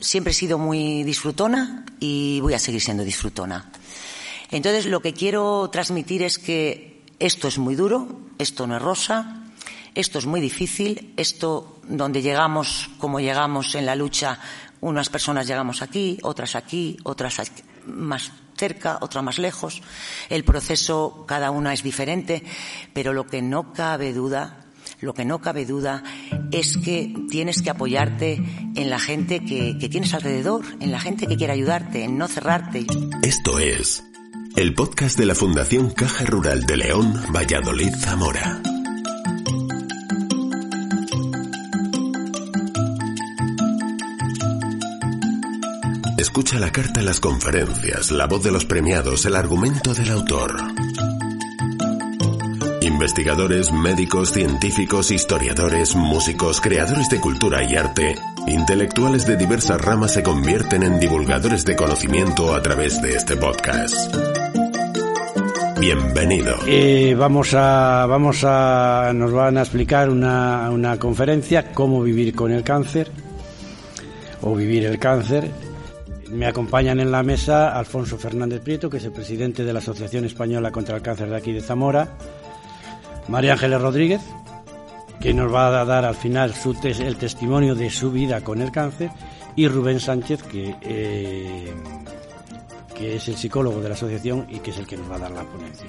Siempre he sido muy disfrutona y voy a seguir siendo disfrutona. Entonces, lo que quiero transmitir es que esto es muy duro, esto no es rosa, esto es muy difícil, esto donde llegamos, como llegamos en la lucha, unas personas llegamos aquí, otras aquí, otras más cerca, otras más lejos. El proceso, cada una es diferente, pero lo que no cabe duda lo que no cabe duda es que tienes que apoyarte en la gente que, tienes alrededor, en la gente que quiere ayudarte, en no cerrarte. Esto es el podcast de la Fundación Caja Rural de León, Valladolid, Zamora. Escucha la carta las conferencias, la voz de los premiados, el argumento del autor. Investigadores, médicos, científicos, historiadores, músicos, creadores de cultura y arte, intelectuales de diversas ramas se convierten en divulgadores de conocimiento a través de este podcast. Bienvenido. Eh, vamos a, vamos a, nos van a explicar una, una conferencia, cómo vivir con el cáncer o vivir el cáncer. Me acompañan en la mesa Alfonso Fernández Prieto, que es el presidente de la Asociación Española contra el Cáncer de aquí de Zamora, María Ángeles Rodríguez, que nos va a dar al final su el testimonio de su vida con el cáncer, y Rubén Sánchez, que, eh, que es el psicólogo de la asociación y que es el que nos va a dar la ponencia.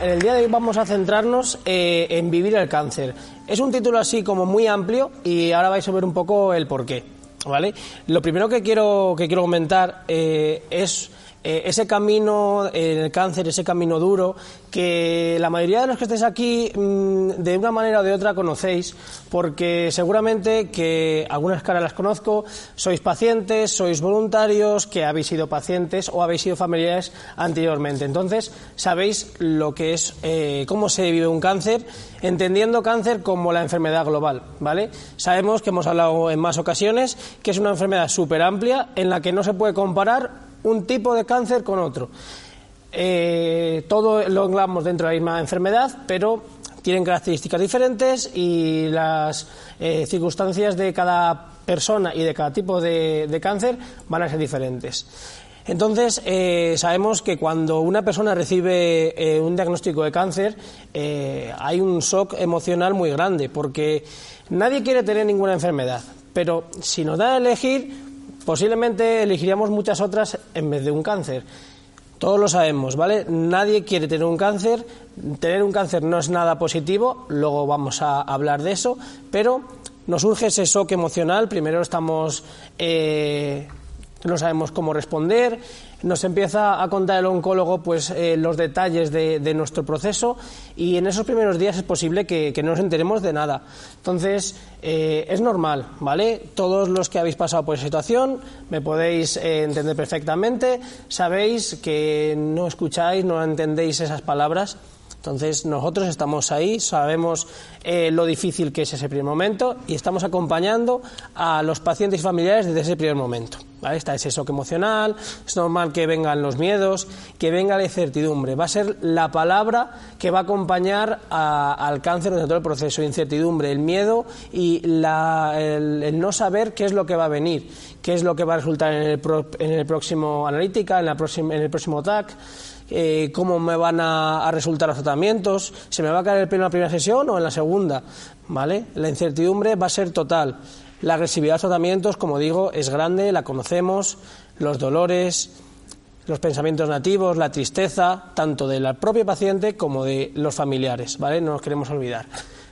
En el día de hoy vamos a centrarnos eh, en vivir el cáncer. Es un título así como muy amplio y ahora vais a ver un poco el porqué. ¿vale? Lo primero que quiero, que quiero comentar eh, es eh, ese camino en el cáncer, ese camino duro, que la mayoría de los que estáis aquí mm, de una manera o de otra conocéis, porque seguramente que algunas caras las conozco, sois pacientes, sois voluntarios, que habéis sido pacientes o habéis sido familiares anteriormente. Entonces, sabéis lo que es, eh, cómo se vive un cáncer, entendiendo cáncer como la enfermedad global, ¿vale? Sabemos que hemos hablado en más ocasiones que es una enfermedad súper amplia en la que no se puede comparar un tipo de cáncer con otro. Eh, todo lo englobamos dentro de la misma enfermedad, pero tienen características diferentes y las eh, circunstancias de cada persona y de cada tipo de, cáncer van a ser diferentes. Entonces, eh, sabemos que cuando una persona recibe un diagnóstico de cáncer, hay un shock emocional muy grande, porque nadie quiere tener ninguna enfermedad, pero si nos da a elegir, posiblemente elegiríamos muchas otras en vez de un cáncer. Todos lo sabemos, ¿vale? Nadie quiere tener un cáncer. Tener un cáncer no es nada positivo, luego vamos a hablar de eso, pero nos surge ese shock emocional. Primero estamos. Eh, no sabemos cómo responder, nos empieza a contar el oncólogo pues eh, los detalles de, nuestro proceso y en esos primeros días es posible que, no nos enteremos de nada. Entonces, eh, es normal, ¿vale? Todos los que habéis pasado por esa situación me podéis eh, entender perfectamente, sabéis que no escucháis, no entendéis esas palabras entonces, nosotros estamos ahí, sabemos eh, lo difícil que es ese primer momento y estamos acompañando a los pacientes y familiares desde ese primer momento. Está ese shock emocional, es normal que vengan los miedos, que venga la incertidumbre. Va a ser la palabra que va a acompañar al cáncer durante todo el proceso. Incertidumbre, el miedo y el, no saber qué es lo que va a venir, qué es lo que va a resultar en el, en el próximo analítica, en, la en el próximo TAC. Eh, cómo me van a, resultar los tratamientos, se me va a caer el pelo en la primera sesión o en la segunda, ¿vale? La incertidumbre va a ser total. La agresividad de los tratamientos, como digo, es grande, la conocemos, los dolores, los pensamientos nativos, la tristeza, tanto del propio paciente como de los familiares, ¿vale? No nos queremos olvidar.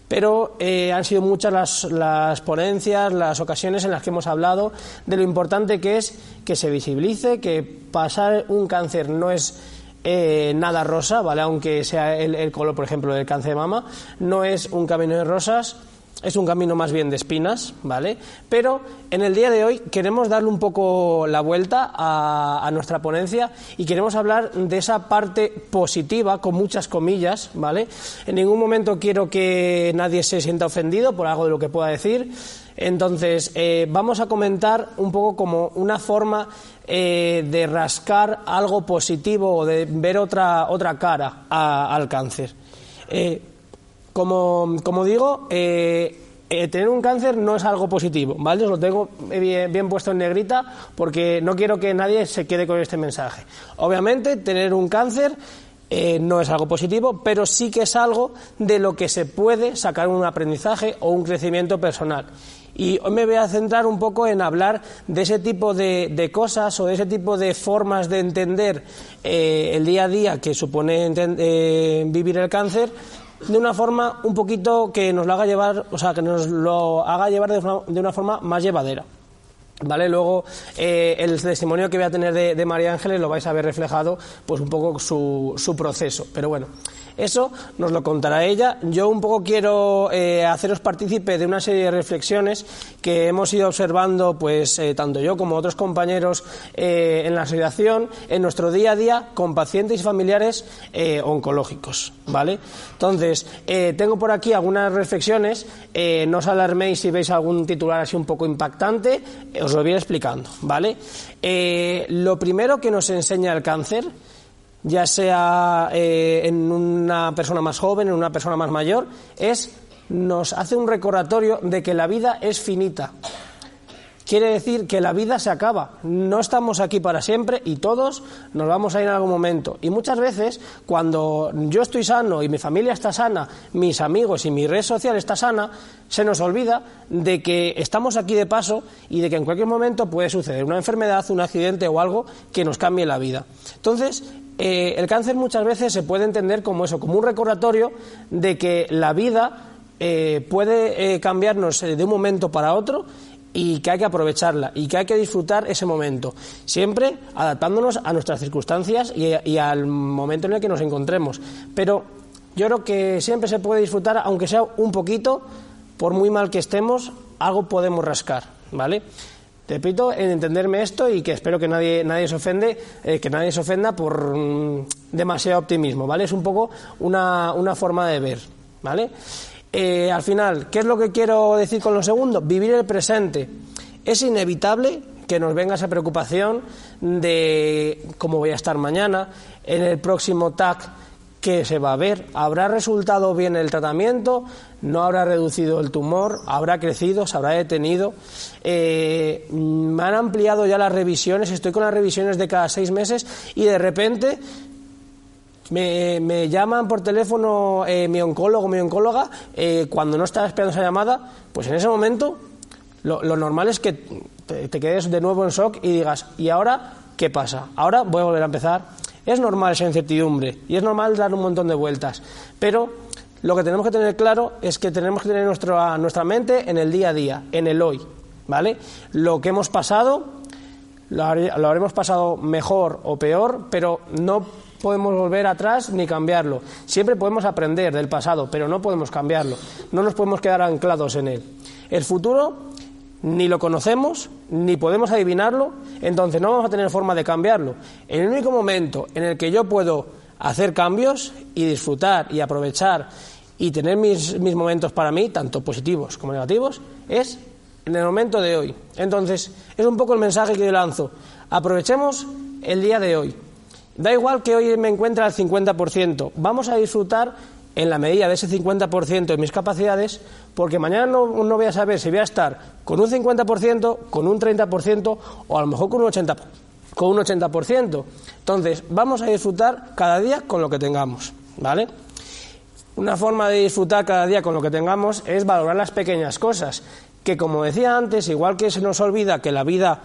Pero eh, han sido muchas las, las, ponencias, las ocasiones en las que hemos hablado de lo importante que es que se visibilice, que pasar un cáncer no es eh, nada rosa, ¿vale? Aunque sea el, color, por ejemplo, del cáncer de mama, no es un camino de rosas, es un camino más bien de espinas, ¿vale? Pero en el día de hoy queremos darle un poco la vuelta a, nuestra ponencia y queremos hablar de esa parte positiva, con muchas comillas, ¿vale? En ningún momento quiero que nadie se sienta ofendido por algo de lo que pueda decir. Entonces, eh, vamos a comentar un poco como una forma eh, de rascar algo positivo o de ver otra, otra cara al cáncer. Eh, como, como digo, tener un cáncer no es algo positivo, ¿vale? Os lo tengo bien, puesto en negrita porque no quiero que nadie se quede con este mensaje. Obviamente, tener un cáncer no es algo positivo, pero sí que es algo de lo que se puede sacar un aprendizaje o un crecimiento personal. Y hoy me voy a centrar un poco en hablar de ese tipo de, cosas o de ese tipo de formas de entender eh, el día a día que supone eh, vivir el cáncer de una forma un poquito que nos lo haga llevar, o sea, que nos lo haga llevar de una, de una forma más llevadera. ¿Vale? Luego, eh, el testimonio que voy a tener de, de, María Ángeles lo vais a ver reflejado, pues un poco su, su proceso. Pero bueno, eso nos lo contará ella. Yo un poco quiero eh, haceros partícipe de una serie de reflexiones que hemos ido observando, pues eh, tanto yo como otros compañeros eh, en la asociación, en nuestro día a día con pacientes y familiares oncológicos, ¿vale? Entonces, tengo por aquí algunas reflexiones. no os alarméis si veis algún titular así un poco impactante. os lo voy explicando, ¿vale? lo primero que nos enseña el cáncer ya sea eh, en una persona más joven, en una persona más mayor, es nos hace un recordatorio de que la vida es finita. Quiere decir que la vida se acaba. No estamos aquí para siempre y todos nos vamos a ir en algún momento. Y muchas veces, cuando yo estoy sano y mi familia está sana, mis amigos y mi red social está sana, se nos olvida de que estamos aquí de paso y de que en cualquier momento puede suceder una enfermedad, un accidente o algo que nos cambie la vida. Entonces, eh, el cáncer muchas veces se puede entender como eso, como un recordatorio de que la vida eh, puede eh, cambiarnos de un momento para otro y que hay que aprovecharla y que hay que disfrutar ese momento, siempre adaptándonos a nuestras circunstancias y, y, al momento en el que nos encontremos. Pero yo creo que siempre se puede disfrutar, aunque sea un poquito, por muy mal que estemos, algo podemos rascar, ¿vale? Te repito, en entenderme esto y que espero que nadie, nadie se ofende, eh, que nadie se ofenda por mm, demasiado optimismo, ¿vale? Es un poco una, una forma de ver, ¿vale? Eh, al final, ¿qué es lo que quiero decir con lo segundo? Vivir el presente. Es inevitable que nos venga esa preocupación de cómo voy a estar mañana, en el próximo TAC que se va a ver. ¿Habrá resultado bien el tratamiento? ¿No habrá reducido el tumor? ¿Habrá crecido? ¿Se habrá detenido? Eh, me han ampliado ya las revisiones, estoy con las revisiones de cada seis meses y de repente me, llaman por teléfono eh, mi oncólogo, mi oncóloga, eh, cuando no estaba esperando esa llamada, pues en ese momento lo, normal es que te, quedes de nuevo en shock y digas, ¿y ahora qué pasa? Ahora voy a volver a empezar es normal esa incertidumbre y es normal dar un montón de vueltas, pero lo que tenemos que tener claro es que tenemos que tener nuestra, nuestra mente en el día a día, en el hoy, ¿vale? Lo que hemos pasado lo, habremos pasado mejor o peor, pero no podemos volver atrás ni cambiarlo. Siempre podemos aprender del pasado, pero no podemos cambiarlo. No nos podemos quedar anclados en él. El futuro ni lo conocemos, ni podemos adivinarlo, entonces no vamos a tener forma de cambiarlo. El único momento en el que yo puedo hacer cambios y disfrutar y aprovechar y tener mis, mis momentos para mí, tanto positivos como negativos, es en el momento de hoy. Entonces, es un poco el mensaje que yo lanzo. Aprovechemos el día de hoy. Da igual que hoy me encuentre al 50%. Vamos a disfrutar en la medida de ese 50% de mis capacidades, porque mañana no, voy a saber si voy a estar con un 50%, con un 30% o a lo mejor con un 80%. Con un 80%. Entonces, vamos a disfrutar cada día con lo que tengamos, ¿vale? Una forma de disfrutar cada día con lo que tengamos es valorar las pequeñas cosas, que como decía antes, igual que se nos olvida que la vida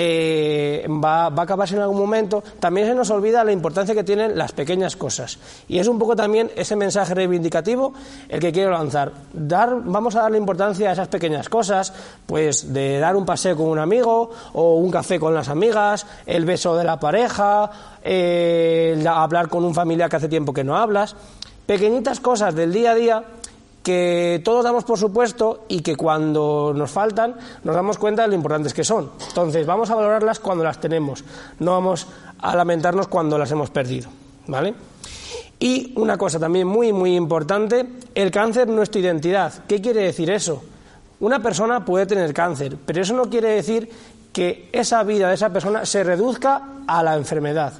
eh, va, a acabarse en algún momento, también se nos olvida la importancia que tienen las pequeñas cosas. Y es un poco también ese mensaje reivindicativo el que quiero lanzar. Dar, vamos a darle importancia a esas pequeñas cosas, pues de dar un paseo con un amigo o un café con las amigas, el beso de la pareja, eh, hablar con un familiar que hace tiempo que no hablas. Pequeñitas cosas del día a día que todos damos por supuesto y que cuando nos faltan nos damos cuenta de lo importantes que son. Entonces, vamos a valorarlas cuando las tenemos, no vamos a lamentarnos cuando las hemos perdido, ¿vale? Y una cosa también muy muy importante, el cáncer no es tu identidad. ¿Qué quiere decir eso? Una persona puede tener cáncer, pero eso no quiere decir que esa vida de esa persona se reduzca a la enfermedad.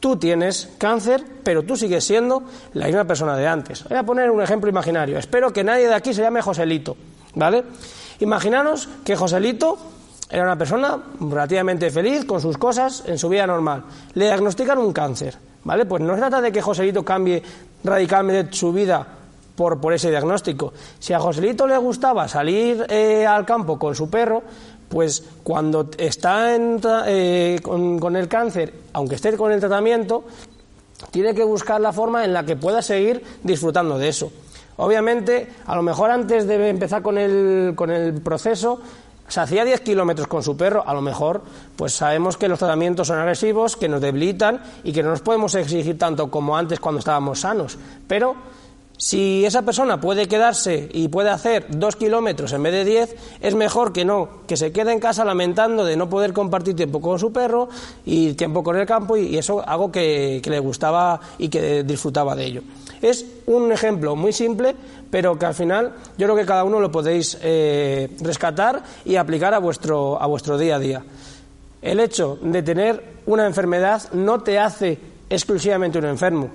Tú tienes cáncer, pero tú sigues siendo la misma persona de antes. Voy a poner un ejemplo imaginario. Espero que nadie de aquí se llame Joselito, ¿vale? Imaginaros que Joselito era una persona relativamente feliz con sus cosas en su vida normal. Le diagnostican un cáncer, ¿vale? Pues no se trata de que Joselito cambie radicalmente su vida por, por ese diagnóstico. Si a Joselito le gustaba salir eh, al campo con su perro, pues cuando está eh, con, el cáncer, aunque esté con el tratamiento, tiene que buscar la forma en la que pueda seguir disfrutando de eso. Obviamente, a lo mejor antes de empezar con el, con el proceso, se hacía 10 kilómetros con su perro, a lo mejor, pues sabemos que los tratamientos son agresivos, que nos debilitan y que no nos podemos exigir tanto como antes cuando estábamos sanos. Pero si esa persona puede quedarse y puede hacer dos kilómetros en vez de diez, es mejor que no, que se quede en casa lamentando de no poder compartir tiempo con su perro y tiempo con el campo y, eso algo que, le gustaba y que disfrutaba de ello. Es un ejemplo muy simple, pero que al final yo creo que cada uno lo podéis eh, rescatar y aplicar a vuestro, a vuestro día a día. El hecho de tener una enfermedad no te hace exclusivamente un enfermo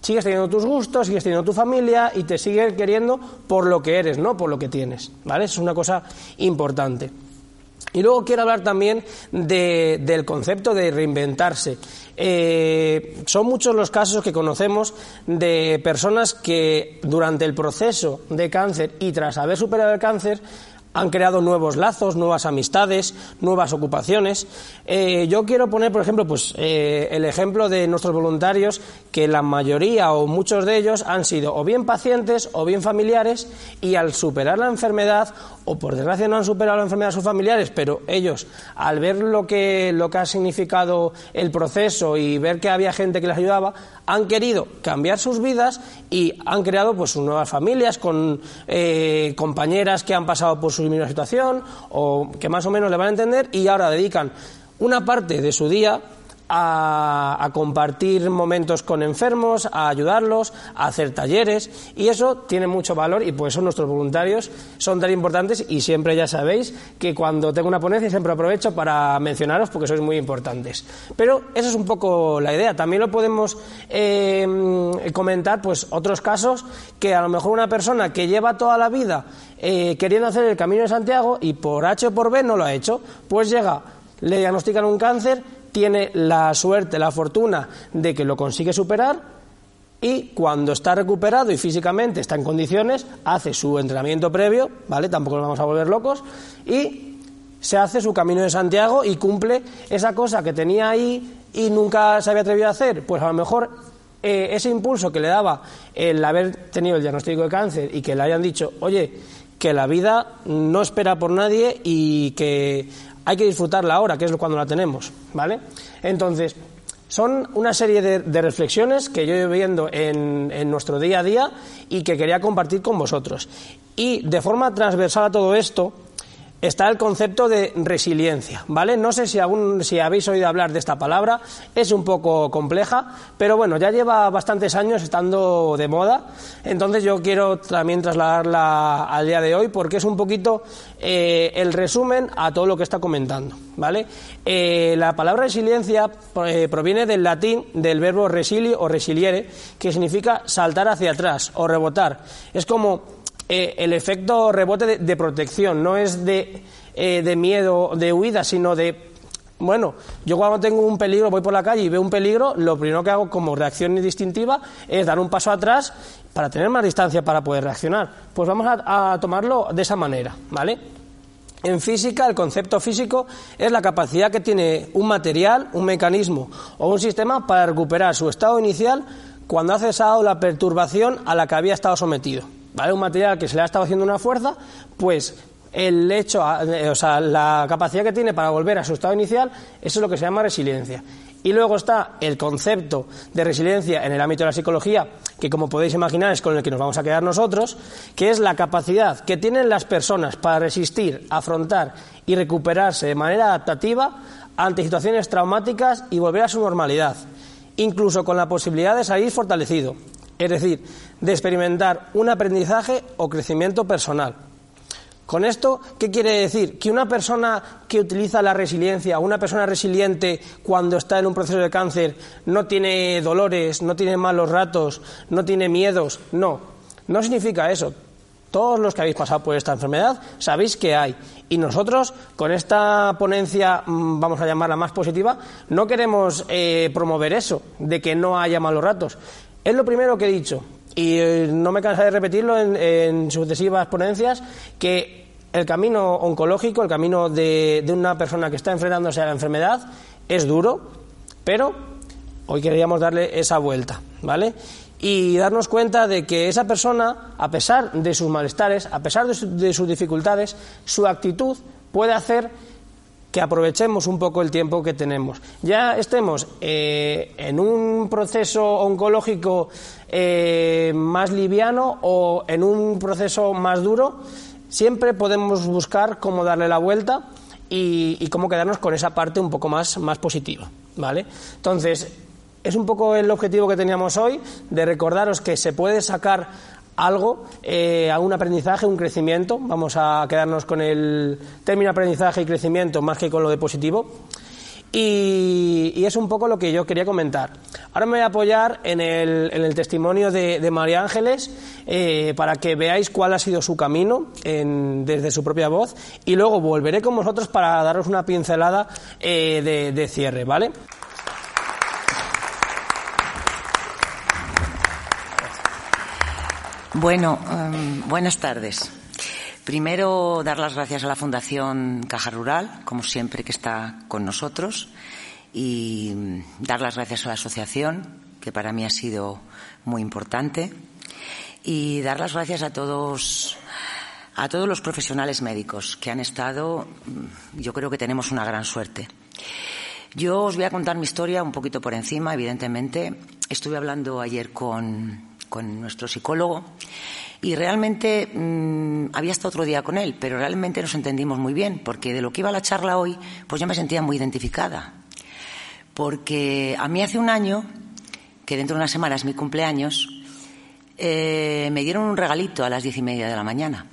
sigues teniendo tus gustos, sigues teniendo tu familia y te sigues queriendo por lo que eres, no por lo que tienes. ¿Vale? es una cosa importante. Y luego quiero hablar también del concepto de reinventarse. Eh, son muchos los casos que conocemos de personas que durante el proceso de cáncer y tras haber superado el cáncer han creado nuevos lazos, nuevas amistades, nuevas ocupaciones. Eh, yo quiero poner, por ejemplo, pues, eh, el ejemplo de nuestros voluntarios, que la mayoría o muchos de ellos han sido o bien pacientes o bien familiares, y al superar la enfermedad, o por desgracia no han superado la enfermedad sus familiares, pero ellos, al ver lo que, lo que ha significado el proceso y ver que había gente que les ayudaba, han querido cambiar sus vidas y han creado pues sus nuevas familias con eh, compañeras que han pasado por su misma situación o que más o menos le van a entender y ahora dedican una parte de su día a, compartir momentos con enfermos, a ayudarlos, a hacer talleres y eso tiene mucho valor y por eso nuestros voluntarios son tan importantes y siempre ya sabéis que cuando tengo una ponencia siempre aprovecho para mencionaros porque sois muy importantes. Pero esa es un poco la idea. También lo podemos eh, comentar pues otros casos que a lo mejor una persona que lleva toda la vida eh, queriendo hacer el Camino de Santiago y por H o por B no lo ha hecho, pues llega, le diagnostican un cáncer tiene la suerte, la fortuna de que lo consigue superar y cuando está recuperado y físicamente está en condiciones, hace su entrenamiento previo, ¿vale? Tampoco nos vamos a volver locos y se hace su camino de Santiago y cumple esa cosa que tenía ahí y nunca se había atrevido a hacer. Pues a lo mejor eh, ese impulso que le daba el haber tenido el diagnóstico de cáncer y que le hayan dicho, oye, que la vida no espera por nadie y que hay que disfrutarla ahora, que es cuando la tenemos, ¿vale? Entonces, son una serie de, reflexiones que yo he viendo en, en, nuestro día a día y que quería compartir con vosotros. Y de forma transversal a todo esto, está el concepto de resiliencia, ¿vale? No sé si, aún, si habéis oído hablar de esta palabra, es un poco compleja, pero bueno, ya lleva bastantes años estando de moda, entonces yo quiero también trasladarla al día de hoy porque es un poquito eh, el resumen a todo lo que está comentando, ¿vale? Eh, la palabra resiliencia eh, proviene del latín del verbo resilio o resiliere, que significa saltar hacia atrás o rebotar. Es como eh, el efecto rebote de, protección, no es de, eh, de miedo, de huida, sino de bueno, yo cuando tengo un peligro, voy por la calle y veo un peligro, lo primero que hago como reacción distintiva es dar un paso atrás para tener más distancia para poder reaccionar. Pues vamos a, a, tomarlo de esa manera, ¿vale? En física, el concepto físico es la capacidad que tiene un material, un mecanismo o un sistema para recuperar su estado inicial cuando ha cesado la perturbación a la que había estado sometido. ¿Vale? Un material que se le ha estado haciendo una fuerza, pues el hecho, eh, o sea, la capacidad que tiene para volver a su estado inicial, eso es lo que se llama resiliencia. Y luego está el concepto de resiliencia en el ámbito de la psicología, que como podéis imaginar es con el que nos vamos a quedar nosotros, que es la capacidad que tienen las personas para resistir, afrontar y recuperarse de manera adaptativa ante situaciones traumáticas y volver a su normalidad, incluso con la posibilidad de salir fortalecido, es decir, de experimentar un aprendizaje o crecimiento personal. Con esto, ¿qué quiere decir? Que una persona que utiliza la resiliencia, una persona resiliente cuando está en un proceso de cáncer, no tiene dolores, no tiene malos ratos, no tiene miedos. No, no significa eso. Todos los que habéis pasado por esta enfermedad sabéis que hay. Y nosotros, con esta ponencia, mm, vamos a llamarla más positiva, no queremos eh, promover eso, de que no haya malos ratos. Es lo primero que he dicho, y eh, no me cansaré de repetirlo en, sucesivas ponencias, que el camino oncológico, el camino de, de una persona que está enfrentándose a la enfermedad, es duro, pero hoy queríamos darle esa vuelta, ¿vale? y darnos cuenta de que esa persona, a pesar de sus malestares, a pesar de, sus dificultades, su actitud puede hacer aprovechemos un poco el tiempo que tenemos. Ya estemos eh, en un proceso oncológico eh, más liviano o en un proceso más duro, siempre podemos buscar cómo darle la vuelta y, y cómo quedarnos con esa parte un poco más, más positiva. ¿vale? Entonces, es un poco el objetivo que teníamos hoy, de recordaros que se puede sacar algo, eh, un aprendizaje, un crecimiento. Vamos a quedarnos con el término aprendizaje y crecimiento más que con lo de positivo. Y, es un poco lo que yo quería comentar. Ahora me voy a apoyar en el, testimonio de, María Ángeles eh, para que veáis cuál ha sido su camino desde su propia voz y luego volveré con vosotros para daros una pincelada eh, de, de cierre, ¿vale? Bueno, em, buenas tardes. Primero, dar las gracias a la Fundación Caja Rural, como siempre, que está con nosotros, y dar las gracias a la asociación, que para mí ha sido muy importante, y dar las gracias a todos a todos los profesionales médicos que han estado, mm, yo creo que tenemos una gran suerte. Yo os voy a contar mi historia un poquito por encima, evidentemente. Estuve hablando ayer con, con nuestro psicólogo y realmente mm, había estado otro día con él, pero realmente nos entendimos muy bien, porque de lo que iba la charla hoy, pues yo me sentía muy identificada. Porque a mí hace un año, que dentro de una semana es mi cumpleaños, eh, me dieron un regalito a las diez y media de la mañana.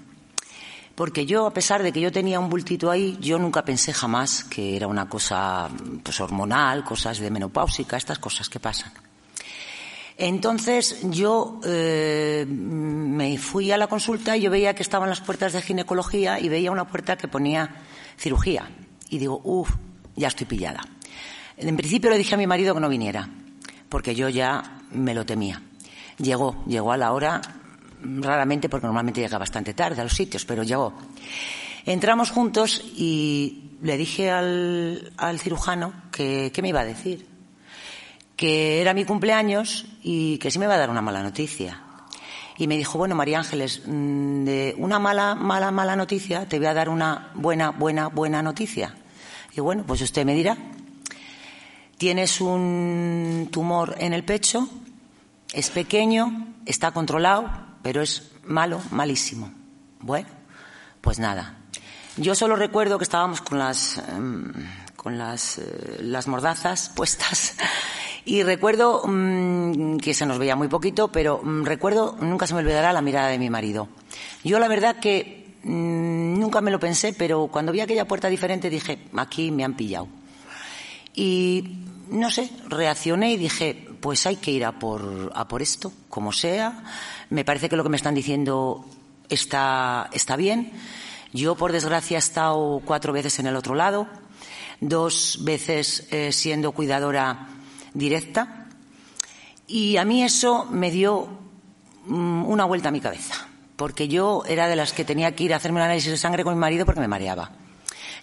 Porque yo, a pesar de que yo tenía un bultito ahí, yo nunca pensé jamás que era una cosa pues, hormonal, cosas de menopáusica, estas cosas que pasan. Entonces yo eh, me fui a la consulta y yo veía que estaban las puertas de ginecología y veía una puerta que ponía cirugía. Y digo, uff, ya estoy pillada. En principio le dije a mi marido que no viniera, porque yo ya me lo temía. Llegó, llegó a la hora, raramente, porque normalmente llega bastante tarde a los sitios, pero llegó. Entramos juntos y le dije al, al cirujano que, ¿qué me iba a decir? Que era mi cumpleaños y que sí me iba a dar una mala noticia. Y me dijo, bueno, María Ángeles, mm, de una mala, mala, mala noticia te voy a dar una buena, buena, buena noticia. Y bueno, pues usted me dirá. Tienes un tumor en el pecho, es pequeño, está controlado, pero es malo, malísimo. Bueno, pues nada. Yo solo recuerdo que estábamos con las, em, con las, eh, las mordazas puestas y recuerdo mm, que se nos veía muy poquito, pero mm, recuerdo, nunca se me olvidará la mirada de mi marido. Yo la verdad que mm, nunca me lo pensé, pero cuando vi aquella puerta diferente dije, aquí me han pillado. Y no sé, reaccioné y dije, pues hay que ir a por, a por esto, como sea. Me parece que lo que me están diciendo está, está bien. Yo, por desgracia, he estado cuatro veces en el otro lado, dos veces eh, siendo cuidadora directa. Y a mí eso me dio mm, una vuelta a mi cabeza, porque yo era de las que tenía que ir a hacerme un análisis de sangre con mi marido porque me mareaba.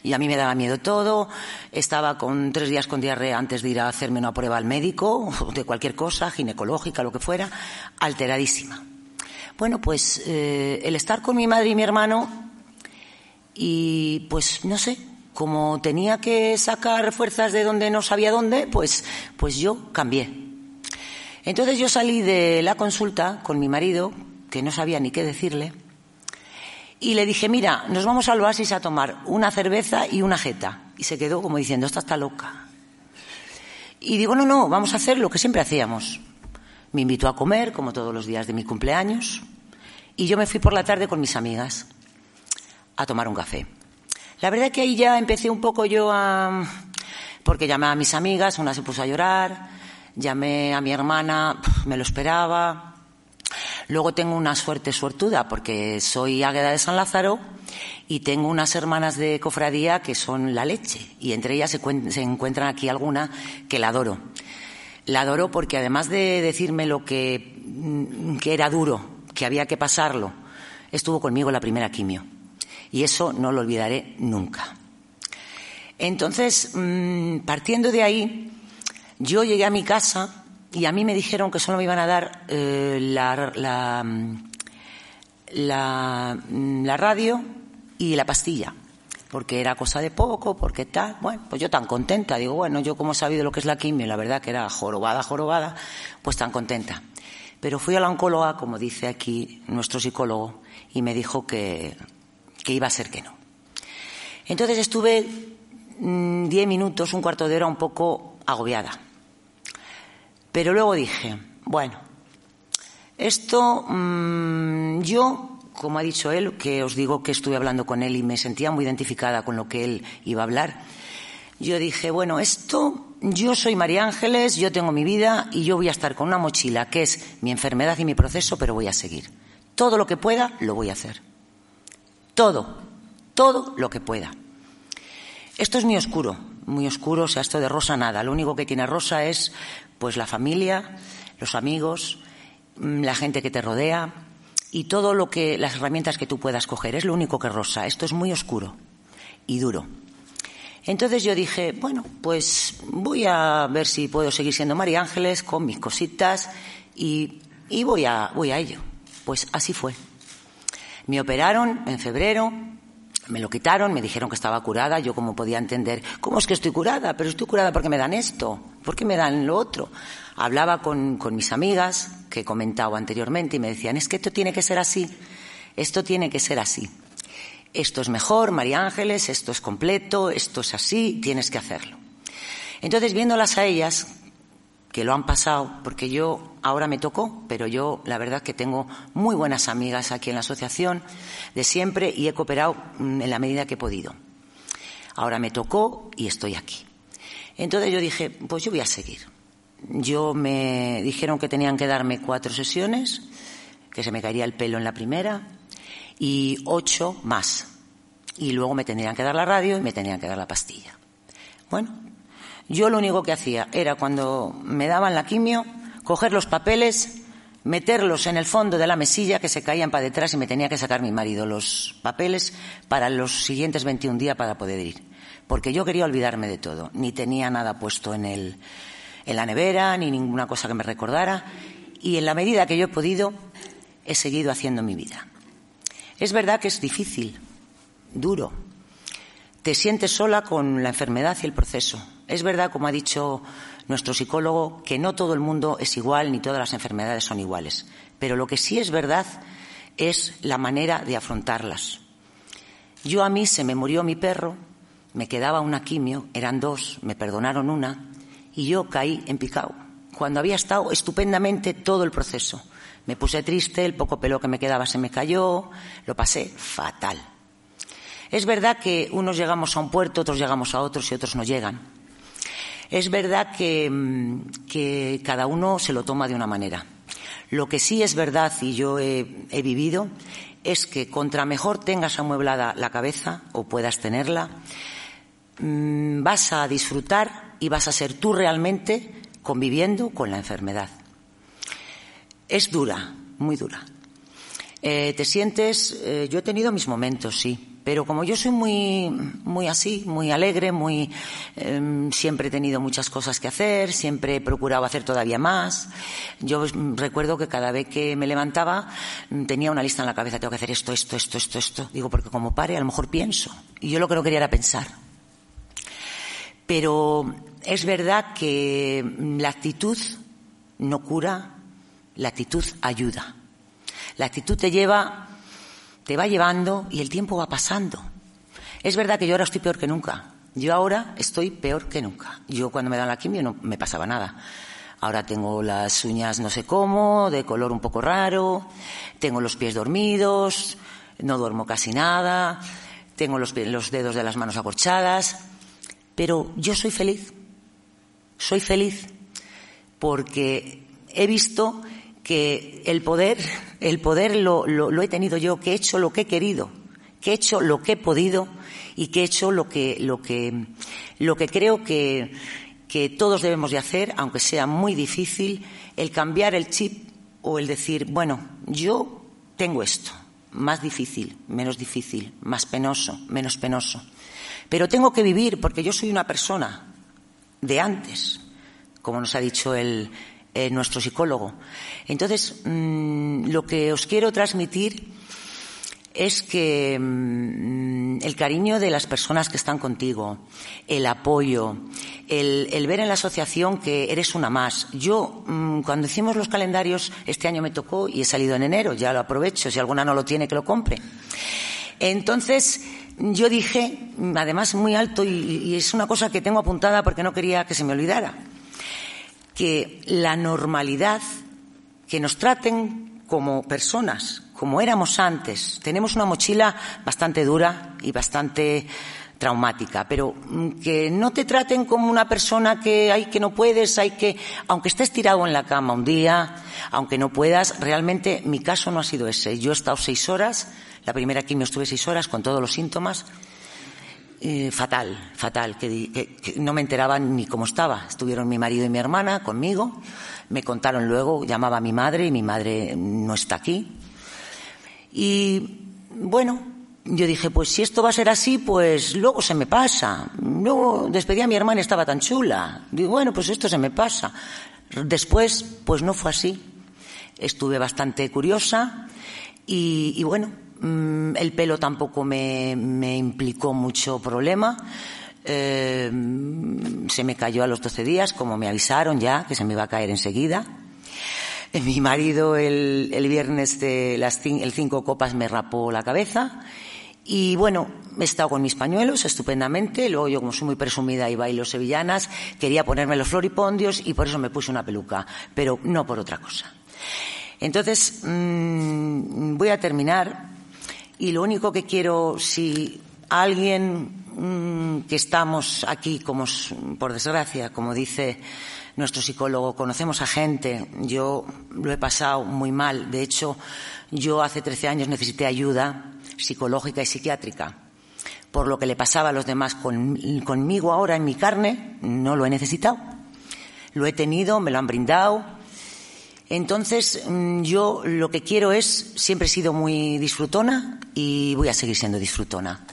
Y a mí me daba miedo todo. Estaba con tres días con diarrea antes de ir a hacerme una prueba al médico, de cualquier cosa, ginecológica, lo que fuera, alteradísima. Bueno, pues eh, el estar con mi madre y mi hermano, y pues no sé, como tenía que sacar fuerzas de donde no sabía dónde, pues, pues yo cambié. Entonces yo salí de la consulta con mi marido, que no sabía ni qué decirle, y le dije, mira, nos vamos al oasis a tomar una cerveza y una jeta. Y se quedó como diciendo, esta está loca. Y digo, no, no, vamos a hacer lo que siempre hacíamos. Me invitó a comer, como todos los días de mi cumpleaños, y yo me fui por la tarde con mis amigas a tomar un café. La verdad que ahí ya empecé un poco yo a... porque llamé a mis amigas, una se puso a llorar, llamé a mi hermana, me lo esperaba. Luego tengo una suerte suertuda porque soy águeda de San Lázaro y tengo unas hermanas de cofradía que son la leche y entre ellas se, se encuentran aquí alguna que la adoro. La adoro porque además de decirme lo que, mm, que era duro, que había que pasarlo, estuvo conmigo la primera quimio. Y eso no lo olvidaré nunca. Entonces, mm, partiendo de ahí, yo llegué a mi casa y a mí me dijeron que solo me iban a dar eh, la, la, la, la radio y la pastilla porque era cosa de poco, porque tal. Bueno, pues yo tan contenta, digo, bueno, yo como he sabido lo que es la quimio, la verdad que era jorobada, jorobada, pues tan contenta. Pero fui a la oncóloga, como dice aquí nuestro psicólogo, y me dijo que, que iba a ser que no. Entonces estuve mm, diez minutos, un cuarto de hora un poco agobiada. Pero luego dije, bueno, esto mmm, yo como ha dicho él, que os digo que estuve hablando con él y me sentía muy identificada con lo que él iba a hablar, yo dije, bueno, esto, yo soy María Ángeles, yo tengo mi vida y yo voy a estar con una mochila que es mi enfermedad y mi proceso, pero voy a seguir. Todo lo que pueda, lo voy a hacer. Todo, todo lo que pueda. Esto es muy oscuro, muy oscuro, o sea, esto de rosa nada. Lo único que tiene rosa es, pues, la familia, los amigos, mm, la gente que te rodea, y todo lo que las herramientas que tú puedas coger. Es lo único que rosa. Esto es muy oscuro y duro. Entonces yo dije, bueno, pues voy a ver si puedo seguir siendo María Ángeles con mis cositas y, y voy, a, voy a ello. Pues así fue. Me operaron en febrero, me lo quitaron, me dijeron que estaba curada, yo como podía entender, ¿cómo es que estoy curada? Pero estoy curada porque me dan esto, ¿por qué me dan lo otro? Hablaba con, con mis amigas, que he comentado anteriormente, y me decían, es que esto tiene que ser así, esto tiene que ser así. Esto es mejor, María Ángeles, esto es completo, esto es así, tienes que hacerlo. Entonces, viéndolas a ellas, que lo han pasado, porque yo ahora me tocó, pero yo la verdad que tengo muy buenas amigas aquí en la asociación de siempre y he cooperado mm, en la medida que he podido. Ahora me tocó y estoy aquí. Entonces yo dije, pues yo voy a seguir. Yo me dijeron que tenían que darme cuatro sesiones, que se me caería el pelo en la primera, y ocho más. Y luego me tendrían que dar la radio y me tendrían que dar la pastilla. Bueno, yo lo único que hacía era cuando me daban la quimio, coger los papeles, meterlos en el fondo de la mesilla que se caían para detrás y me tenía que sacar mi marido los papeles para los siguientes 21 días para poder ir. Porque yo quería olvidarme de todo. Ni tenía nada puesto en, el, en la nevera, ni ninguna cosa que me recordara. Y en la medida que yo he podido, he seguido haciendo mi vida. Es verdad que es difícil, duro. Te sientes sola con la enfermedad y el proceso. Es verdad, como ha dicho nuestro psicólogo, que no todo el mundo es igual ni todas las enfermedades son iguales. Pero lo que sí es verdad es la manera de afrontarlas. Yo a mí se me murió mi perro, me quedaba una quimio, eran dos, me perdonaron una, y yo caí en picado, cuando había estado estupendamente todo el proceso. Me puse triste, el poco pelo que me quedaba se me cayó, lo pasé fatal. Es verdad que unos llegamos a un puerto, otros llegamos a otros y otros no llegan. Es verdad que, mm, que cada uno se lo toma de una manera. Lo que sí es verdad y yo he, vivido es que contra mejor tengas amueblada la cabeza o puedas tenerla, mmm, vas a disfrutar y vas a ser tú realmente conviviendo con la enfermedad. Es dura, muy dura. Eh, te sientes, eh, yo he tenido mis momentos, sí, pero como yo soy muy, muy así, muy alegre, muy, eh, siempre he tenido muchas cosas que hacer, siempre he procurado hacer todavía más. Yo recuerdo que cada vez que me levantaba mm, tenía una lista en la cabeza, tengo que hacer esto, esto, esto, esto, esto. Digo, porque como pare, a lo mejor pienso. Y yo lo que no quería era pensar. Pero es verdad que mm, la actitud no cura, la actitud ayuda. La actitud te lleva te va llevando y el tiempo va pasando. Es verdad que yo ahora estoy peor que nunca. Yo ahora estoy peor que nunca. Yo cuando me dan la quimio no me pasaba nada. Ahora tengo las uñas no sé cómo, de color un poco raro, tengo los pies dormidos, no duermo casi nada, tengo los, los dedos de las manos acorchadas, pero yo soy feliz. Soy feliz porque he visto que el poder, el poder lo, he tenido yo, que he hecho lo que he querido, que he hecho lo que he podido y que he hecho lo que, lo que, lo que creo que, que todos debemos de hacer, aunque sea muy difícil, el cambiar el chip o el decir, bueno, yo tengo esto, más difícil, menos difícil, más penoso, menos penoso. Pero tengo que vivir porque yo soy una persona de antes, como nos ha dicho el, eh, nuestro psicólogo. Entonces, mm, lo que os quiero transmitir es que mm, el cariño de las personas que están contigo, el apoyo, el, ver en la asociación que eres una más. Yo, mm, cuando hicimos los calendarios, este año me tocó y he salido en enero, ya lo aprovecho, si alguna no lo tiene, que lo compre. Entonces, yo dije, además muy alto, y es una cosa que tengo apuntada porque no quería que se me olvidara, que la normalidad, que nos traten como personas, como éramos antes. Tenemos una mochila bastante dura y bastante traumática, pero mm, que no te traten como una persona que hay que no puedes, hay que, aunque estés tirado en la cama un día, aunque no puedas, realmente mi caso no ha sido ese. Yo he estado seis horas, la primera quimio estuve seis horas con todos los síntomas, eh, fatal, fatal, que, no me enteraba ni cómo estaba. Estuvieron mi marido y mi hermana conmigo, me contaron luego, llamaba a mi madre y mi madre no está aquí. Y bueno, yo dije, pues si esto va a ser así, pues luego se me pasa. Luego despedí a mi hermana estaba tan chula. Digo, bueno, pues esto se me pasa. Después, pues no fue así. Estuve bastante curiosa y, bueno, mm, el pelo tampoco me, implicó mucho problema. Eh, se me cayó a los 12 días, como me avisaron ya, que se me iba a caer enseguida. Mi marido el, viernes de las el cinco copas me rapó la cabeza y bueno, he estado con mis pañuelos estupendamente. Luego yo, como soy muy presumida y bailo sevillanas, quería ponerme los floripondios y por eso me puse una peluca, pero no por otra cosa. Entonces, mm, voy a terminar y lo único que quiero, si alguien mm, que estamos aquí, como por desgracia, como dice nuestro psicólogo, conocemos a gente, yo lo he pasado muy mal. De hecho, yo hace 13 años necesité ayuda psicológica y psiquiátrica. Por lo que le pasaba a los demás conmigo ahora en mi carne, no lo he necesitado. Lo he tenido, me lo han brindado. Entonces, mm, yo lo que quiero es, siempre he sido muy disfrutona y voy a seguir siendo disfrutona.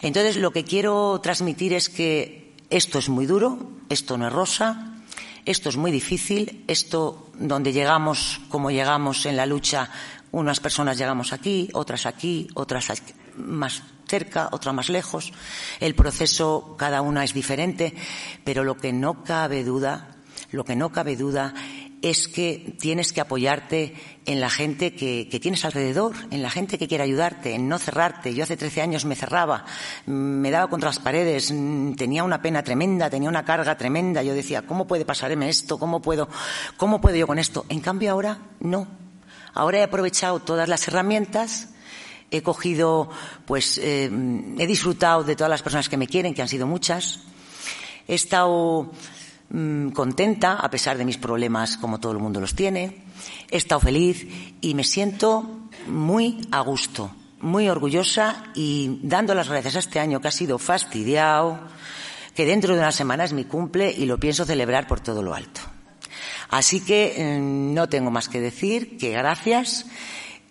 Entonces, lo que quiero transmitir es que esto es muy duro, esto no es rosa, esto es muy difícil, esto donde llegamos, como llegamos en la lucha, unas personas llegamos aquí, otras aquí, otras más cerca, otras más lejos. El proceso, cada una es diferente, pero lo que no cabe duda, lo que no cabe duda es que tienes que apoyarte en la gente que, tienes alrededor, en la gente que quiere ayudarte, en no cerrarte. Yo hace 13 años me cerraba, me daba contra las paredes, tenía una pena tremenda, tenía una carga tremenda. Yo decía, ¿cómo puede pasarme esto? ¿Cómo puedo, cómo puedo yo con esto? En cambio ahora, no. Ahora he aprovechado todas las herramientas, he cogido, pues, eh, he disfrutado de todas las personas que me quieren, que han sido muchas. He estado Mm, contenta, a pesar de mis problemas como todo el mundo los tiene. He estado feliz y me siento muy a gusto, muy orgullosa y dando las gracias a este año que ha sido fastidiado, que dentro de una semana es mi cumple y lo pienso celebrar por todo lo alto. Así que mm, no tengo más que decir que gracias,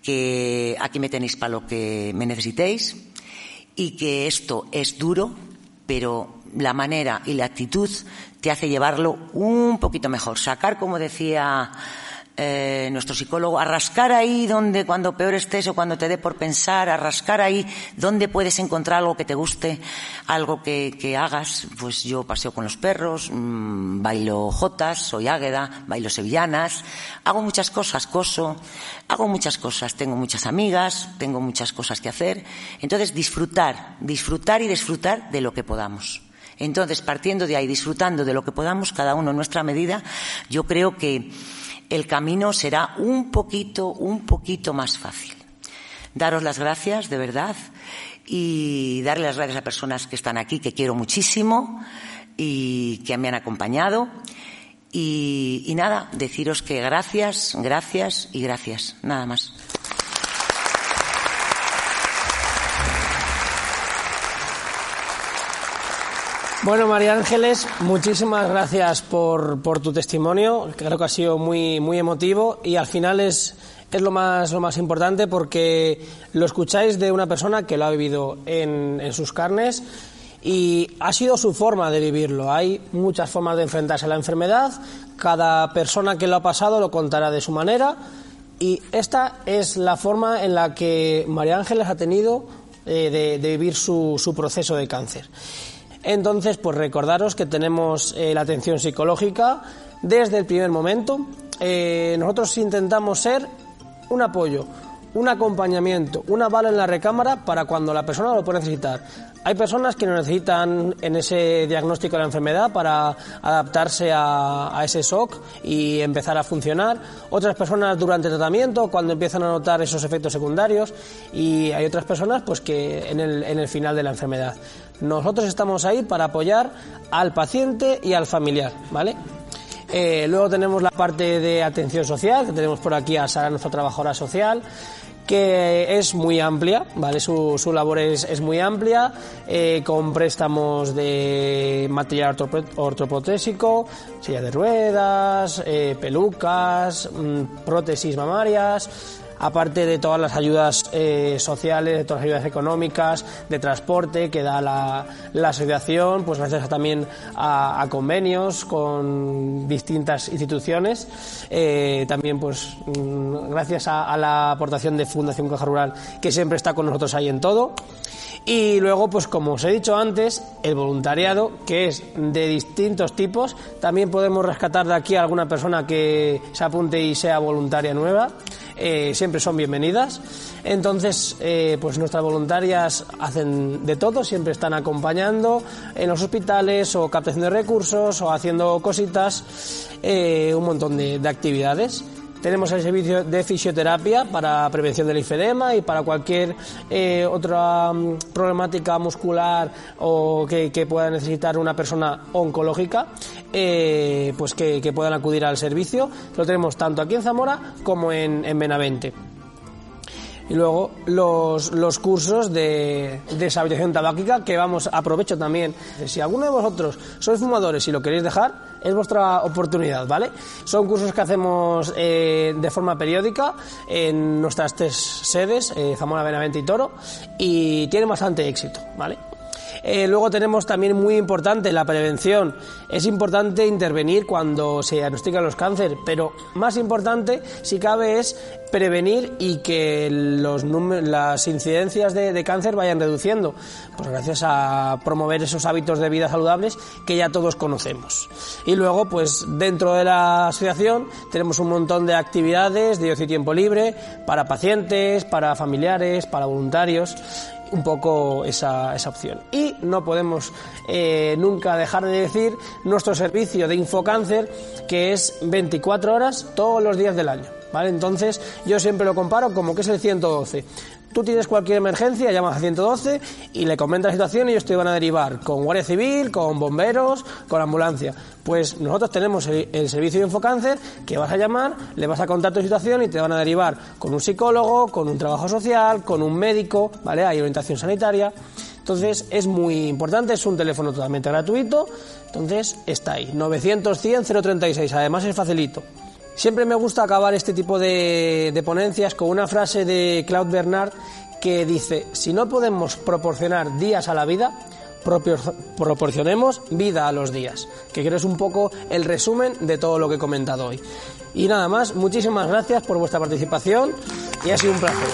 que aquí me tenéis para lo que me necesitéis y que esto es duro, pero la manera y la actitud te hace llevarlo un poquito mejor. Sacar, como decía eh, nuestro psicólogo, a rascar ahí donde cuando peor estés o cuando te dé por pensar, a rascar ahí donde puedes encontrar algo que te guste, algo que, que hagas. Pues yo paseo con los perros, mmm, bailo jotas, soy águeda, bailo sevillanas, hago muchas cosas, coso, hago muchas cosas, tengo muchas amigas, tengo muchas cosas que hacer. Entonces disfrutar, disfrutar y disfrutar de lo que podamos. Entonces, partiendo de ahí, disfrutando de lo que podamos, cada uno en nuestra medida, yo creo que el camino será un poquito, un poquito más fácil. daros las gracias, de verdad, y darle las gracias a personas que están aquí, que quiero muchísimo y que me han acompañado. Y, y nada, deciros que gracias, gracias y gracias. Nada más. Bueno, María Ángeles, muchísimas gracias por, tu testimonio. Creo que ha sido muy, emotivo y al final es, lo, más, lo más importante porque lo escucháis de una persona que lo ha vivido en, sus carnes y ha sido su forma de vivirlo. Hay muchas formas de enfrentarse a la enfermedad, cada persona que lo ha pasado lo contará de su manera y esta es la forma en la que María Ángeles ha tenido eh, de, vivir su proceso de cáncer. Entonces, pues recordaros que tenemos eh, la atención psicológica desde el primer momento. Eh, nosotros intentamos ser un apoyo, un acompañamiento, una bala en la recámara para cuando la persona lo puede necesitar. Hay personas que lo necesitan en ese diagnóstico de la enfermedad para adaptarse a, ese shock y empezar a funcionar. Otras personas durante el tratamiento, cuando empiezan a notar esos efectos secundarios. Y hay otras personas pues que en el final de la enfermedad. Nosotros estamos ahí para apoyar al paciente y al familiar, ¿vale? Eh, luego tenemos la parte de atención social, que tenemos por aquí a Sara, nuestra trabajadora social, que es muy amplia, ¿vale? Su, su labor es, es, muy amplia, eh, con préstamos de material ortoprotésico, silla de ruedas, eh, pelucas, mmm, prótesis mamarias, aparte de todas las ayudas eh, sociales, de todas las ayudas económicas, de transporte que da la, asociación, pues gracias también a, a, convenios con distintas instituciones, eh, también pues mm, gracias a, a, la aportación de Fundación Caja Rural que siempre está con nosotros ahí en todo. Y luego, pues como os he dicho antes, el voluntariado, que es de distintos tipos. También podemos rescatar de aquí a alguna persona que se apunte y sea voluntaria nueva. Eh, siempre son bienvenidas. Entonces, eh, pues nuestras voluntarias hacen de todo, siempre están acompañando en los hospitales o captación de recursos o haciendo cositas, eh, un montón de, de actividades. Tenemos el servicio de fisioterapia para prevención del infedema y para cualquier eh, otra um, problemática muscular o que, pueda necesitar una persona oncológica, eh, pues que, que, puedan acudir al servicio. Lo tenemos tanto aquí en Zamora como en Benavente. Y luego los, los cursos de deshabilitación tabáquica que vamos, aprovecho también. Si alguno de vosotros sois fumadores y lo queréis dejar, es vuestra oportunidad, ¿vale? Son cursos que hacemos eh, de forma periódica en nuestras tres sedes, eh, Zamora, Benavente y Toro, y tienen bastante éxito, ¿vale? Eh, luego tenemos también muy importante la prevención. Es importante intervenir cuando se diagnostican los cánceres, pero más importante, si cabe, es prevenir y que los las incidencias de, de, cáncer vayan reduciendo, pues gracias a promover esos hábitos de vida saludables que ya todos conocemos. Y luego, pues dentro de la asociación tenemos un montón de actividades de ocio y tiempo libre para pacientes, para familiares, para voluntarios un poco esa, esa, opción. Y no podemos eh, nunca dejar de decir nuestro servicio de Infocáncer, que es 24 horas todos los días del año. ¿Vale? Entonces yo siempre lo comparo como que es el 112. Tú tienes cualquier emergencia, llamas a 112 y le comentas la situación y ellos te van a derivar con Guardia Civil, con bomberos, con ambulancia. Pues nosotros tenemos el, servicio de Infocáncer que vas a llamar, le vas a contar tu situación y te van a derivar con un psicólogo, con un trabajo social, con un médico, ¿vale? Hay orientación sanitaria. Entonces es muy importante, es un teléfono totalmente gratuito, entonces está ahí, 900 100 036, además es facilito. Siempre me gusta acabar este tipo de, de, ponencias con una frase de Claude Bernard que dice, si no podemos proporcionar días a la vida, proporcionemos vida a los días, que creo es un poco el resumen de todo lo que he comentado hoy. Y nada más, muchísimas gracias por vuestra participación y ha sido un placer.